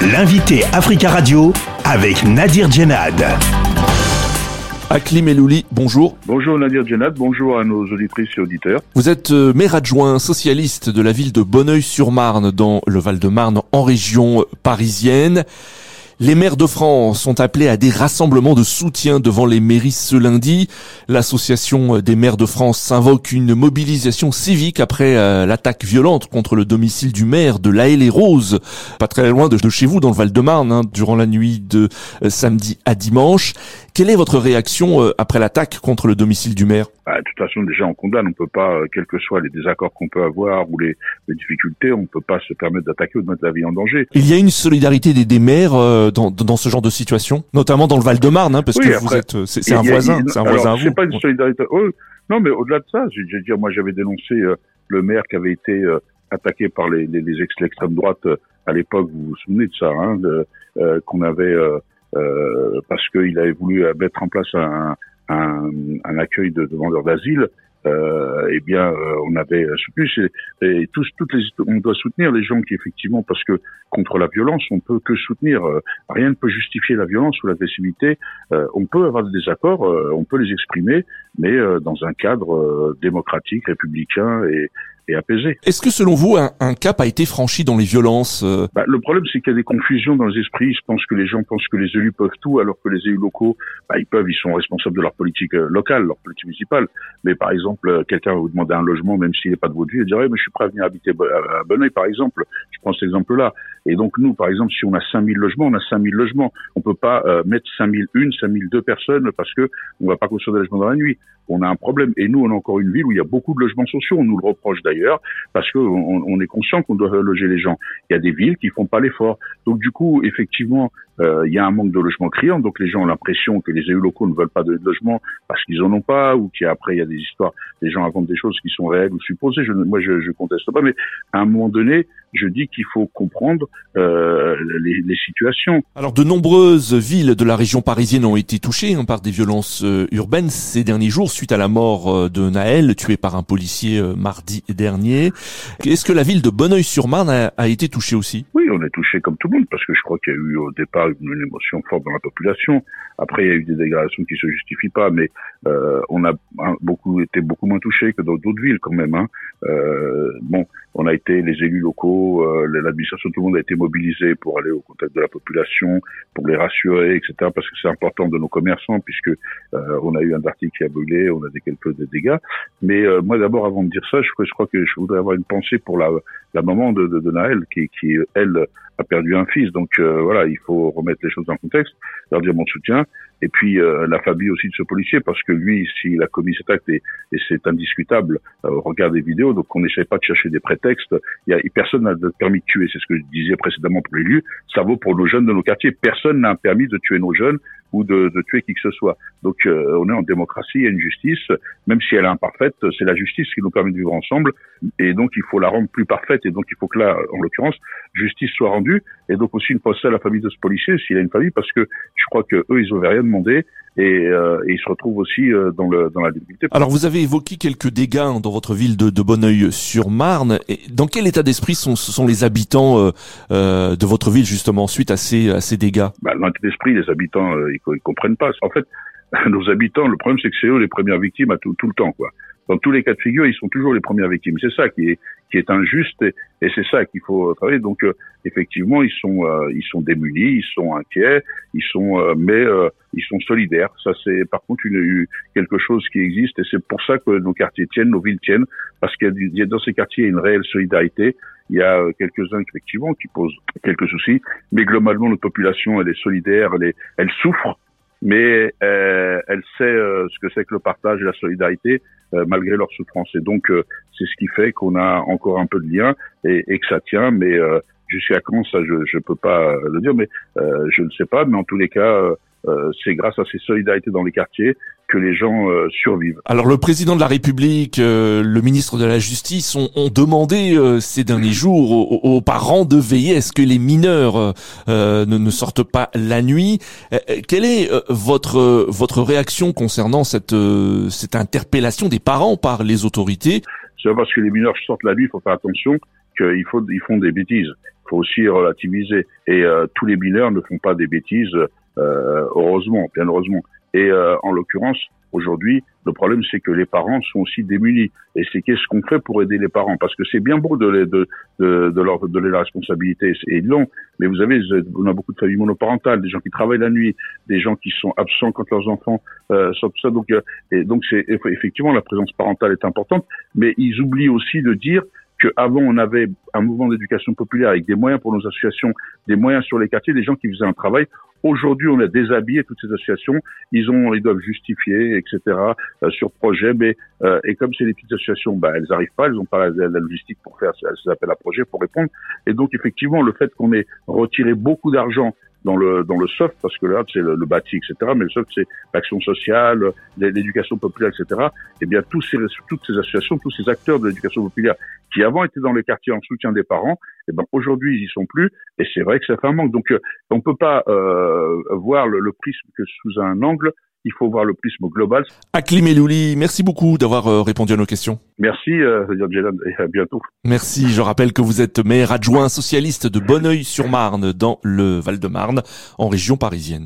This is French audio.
L'invité Africa Radio avec Nadir Djenad. Aklim Elouli, bonjour. Bonjour Nadir Djenad, bonjour à nos auditrices et auditeurs. Vous êtes euh, maire adjoint socialiste de la ville de Bonneuil-sur-Marne dans le Val-de-Marne en région parisienne. Les maires de France sont appelés à des rassemblements de soutien devant les mairies ce lundi. L'association des maires de France s'invoque une mobilisation civique après euh, l'attaque violente contre le domicile du maire de La les Roses, pas très loin de, chez vous dans le Val-de-Marne, hein, durant la nuit de euh, samedi à dimanche. Quelle est votre réaction euh, après l'attaque contre le domicile du maire? Bah, de toute façon, déjà, on condamne. On peut pas, quels que soient les désaccords qu'on peut avoir ou les, difficultés, on peut pas se permettre d'attaquer ou de mettre la vie en danger. Il y a une solidarité des, des maires dans, dans, ce genre de situation, notamment dans le Val-de-Marne, hein, parce que vous êtes, euh, c'est un voisin, c'est un voisin à vous. Pas une solidarité. Oh, non, mais au-delà de ça, je veux dire, moi, j'avais dénoncé le maire qui avait été attaqué par les, les, les l'extrême droite à l'époque. Vous vous souvenez de ça, hein, qu'on avait parce qu'il avait voulu mettre en place un un, un accueil de demandeurs d'asile, euh, eh bien, euh, on avait soutenu. Et toutes les, on doit soutenir les gens qui effectivement, parce que contre la violence, on peut que soutenir. Euh, rien ne peut justifier la violence ou l'agressivité. Euh, on peut avoir des désaccords, on peut les exprimer, mais dans un cadre démocratique, républicain et, et. Est-ce que selon vous, un, un, cap a été franchi dans les violences euh? Bah, Le problème, c'est qu'il y a des confusions dans les esprits. Je pense que les gens pensent que les élus peuvent tout, alors que les élus locaux, bah, ils peuvent, ils sont responsables de leur politique euh, locale, leur politique municipale. Mais par exemple, euh, quelqu'un va vous demander un logement, même s'il n'est pas de votre ville, il dirait, mais je suis prêt à venir habiter à Bonneuil, par exemple. Je prends cet exemple-là. Et donc nous, par exemple, si on a 5000 logements, on a 5000 logements. On peut pas euh, mettre 5001, 5002 personnes parce que on va pas construire des logements dans la nuit. On a un problème. Et nous, on a encore une ville où il y a beaucoup de logements sociaux. On nous le reproche d'ailleurs parce que on, est conscient qu'on doit loger les gens. Il y a des villes qui font pas l'effort. Donc du coup, effectivement, euh, il y a un manque de logements criant, donc les gens ont l'impression que les élus locaux ne veulent pas de logement parce qu'ils en ont pas, ou qu'après il y a des histoires, les gens inventent des choses qui sont réelles ou supposées. Je, moi, je, je conteste pas, mais à un moment donné, je dis qu'il faut comprendre euh, les, les, situations. Alors, de nombreuses villes de la région parisienne ont été touchées hein, par des violences euh, urbaines ces derniers jours suite à la mort euh, de Naël, tué par un policier euh, mardi dernier. Est-ce que la ville de Bonneuil-sur-Marne a, a été touchée aussi? Oui, on est touché comme tout le monde parce que je crois qu'il y a eu au départ une, émotion forte dans la population. Après, il y a eu des dégradations qui se justifient pas, mais euh, on a beaucoup été beaucoup moins touchés que dans d'autres villes quand même. Hein. Euh, bon, on a été les élus locaux, euh, l'administration, tout le monde a été mobilisé pour aller au contact de la population, pour les rassurer, etc. Parce que c'est important de nos commerçants, puisque euh, on a eu un article qui a brûlé, on a des quelques dégâts. Mais euh, moi, d'abord, avant de dire ça, je, je, crois que je voudrais avoir une pensée pour la, la maman de, de, de Naël, qui, qui elle a perdu un fils. Donc euh, voilà, il faut remettre les choses dans le contexte, leur dire mon soutien. Et puis euh, la famille aussi de ce policier, parce que lui, s'il a commis cet acte, et, c'est indiscutable, euh, regarde des vidéos, donc on n'essaie pas de chercher des prétextes. Il y a, personne n'a de permis de tuer, c'est ce que je disais précédemment pour l'élu. Ça vaut pour nos jeunes de nos quartiers. Personne n'a un permis de tuer nos jeunes ou de, de, tuer qui que ce soit. Donc euh, on est en démocratie, il y a une justice, même si elle est imparfaite, c'est la justice qui nous permet de vivre ensemble, et donc il faut la rendre plus parfaite, et donc il faut que là, en l'occurrence, justice soit rendue, et donc aussi une pensée à la famille de ce policier, s'il a une famille, parce que je crois que eux, ils n'avaient rien demandé, et, euh, et, ils se retrouvent aussi euh, dans, le, dans la difficulté. Alors vous avez évoqué quelques dégâts hein, dans votre ville de, de Bonneuil-sur-Marne. Dans quel état d'esprit sont, sont les habitants euh, euh, de votre ville justement suite à ces, à ces dégâts? Bah, Dans l'état d'esprit, les habitants, ils, ils comprennent pas. En fait, nos habitants, le problème c'est que c'est eux les premières victimes à tout, tout le temps. quoi dans tous les cas de figure, ils sont toujours les premières victimes. C'est ça qui est qui est injuste et, c'est ça qu'il faut travailler. Donc euh, effectivement, ils sont euh, ils sont démunis, ils sont inquiets, ils sont euh, mais ils sont solidaires. Ça c'est par contre une, quelque chose qui existe et c'est pour ça que nos quartiers tiennent, nos villes tiennent parce qu'il y, a dans ces quartiers une réelle solidarité. Il y a quelques-uns effectivement qui posent quelques soucis, mais globalement notre population elle est solidaire, elle, est, elle souffre mais euh, elle sait euh, ce que c'est que le partage et la solidarité euh, malgré leur souffrance. Et donc, c'est ce qui fait qu'on a encore un peu de lien et, et que ça tient, mais jusqu'à quand, ça, je ne peux pas le dire, mais je ne sais pas. Mais en tous les cas, euh, c'est grâce à ces solidarités dans les quartiers que les gens euh, survivent. Alors le président de la République, euh, le ministre de la Justice ont, ont demandé ces derniers jours aux, parents de veiller à ce que les mineurs ne, ne, sortent pas la nuit. quelle est votre votre réaction concernant cette cette interpellation des parents par les autorités? C'est parce que les mineurs sortent la nuit, il faut faire attention qu'ils ils font des bêtises faut aussi relativiser. Et tous les mineurs ne font pas des bêtises, heureusement, bien heureusement. Et en l'occurrence, Aujourd'hui, le problème, c'est que les parents sont aussi démunis. Et c'est qu'est-ce qu'on fait pour aider les parents? Parce que c'est bien beau de, les, de, de, de, leur donner la responsabilité, et long, mais vous avez, on a beaucoup de familles monoparentales, des gens qui travaillent la nuit, des gens qui sont absents quand leurs enfants euh, sont tout ça. Donc, euh, et donc c'est effectivement la présence parentale est importante, mais ils oublient aussi de dire qu'avant on avait un mouvement d'éducation populaire avec des moyens pour nos associations, des moyens sur les quartiers, des gens qui faisaient un travail. Aujourd'hui, on a déshabillé toutes ces associations. Ils ont, ils doivent justifier, etc. Euh, sur projet, mais euh, et comme c'est des petites associations, bah elles n'arrivent pas, elles n'ont pas la, logistique pour faire ces appels à projet pour répondre. Et donc effectivement, le fait qu'on ait retiré beaucoup d'argent dans le dans le soft parce que là c'est le, le, bâti etc mais le soft c'est l'action sociale l'éducation populaire etc et eh bien tous ces toutes ces associations tous ces acteurs de l'éducation populaire qui avant étaient dans les quartiers en soutien des parents et eh ben aujourd'hui ils y sont plus et c'est vrai que ça fait un manque. Donc euh, on peut pas euh, voir le, le prisme que sous un angle il faut voir le prisme global. Aklim Elouli, merci beaucoup d'avoir euh, répondu à nos questions. Merci, euh, et à bientôt. Merci, je rappelle que vous êtes maire adjoint socialiste de Bonneuil-sur-Marne dans le Val-de-Marne, en région parisienne.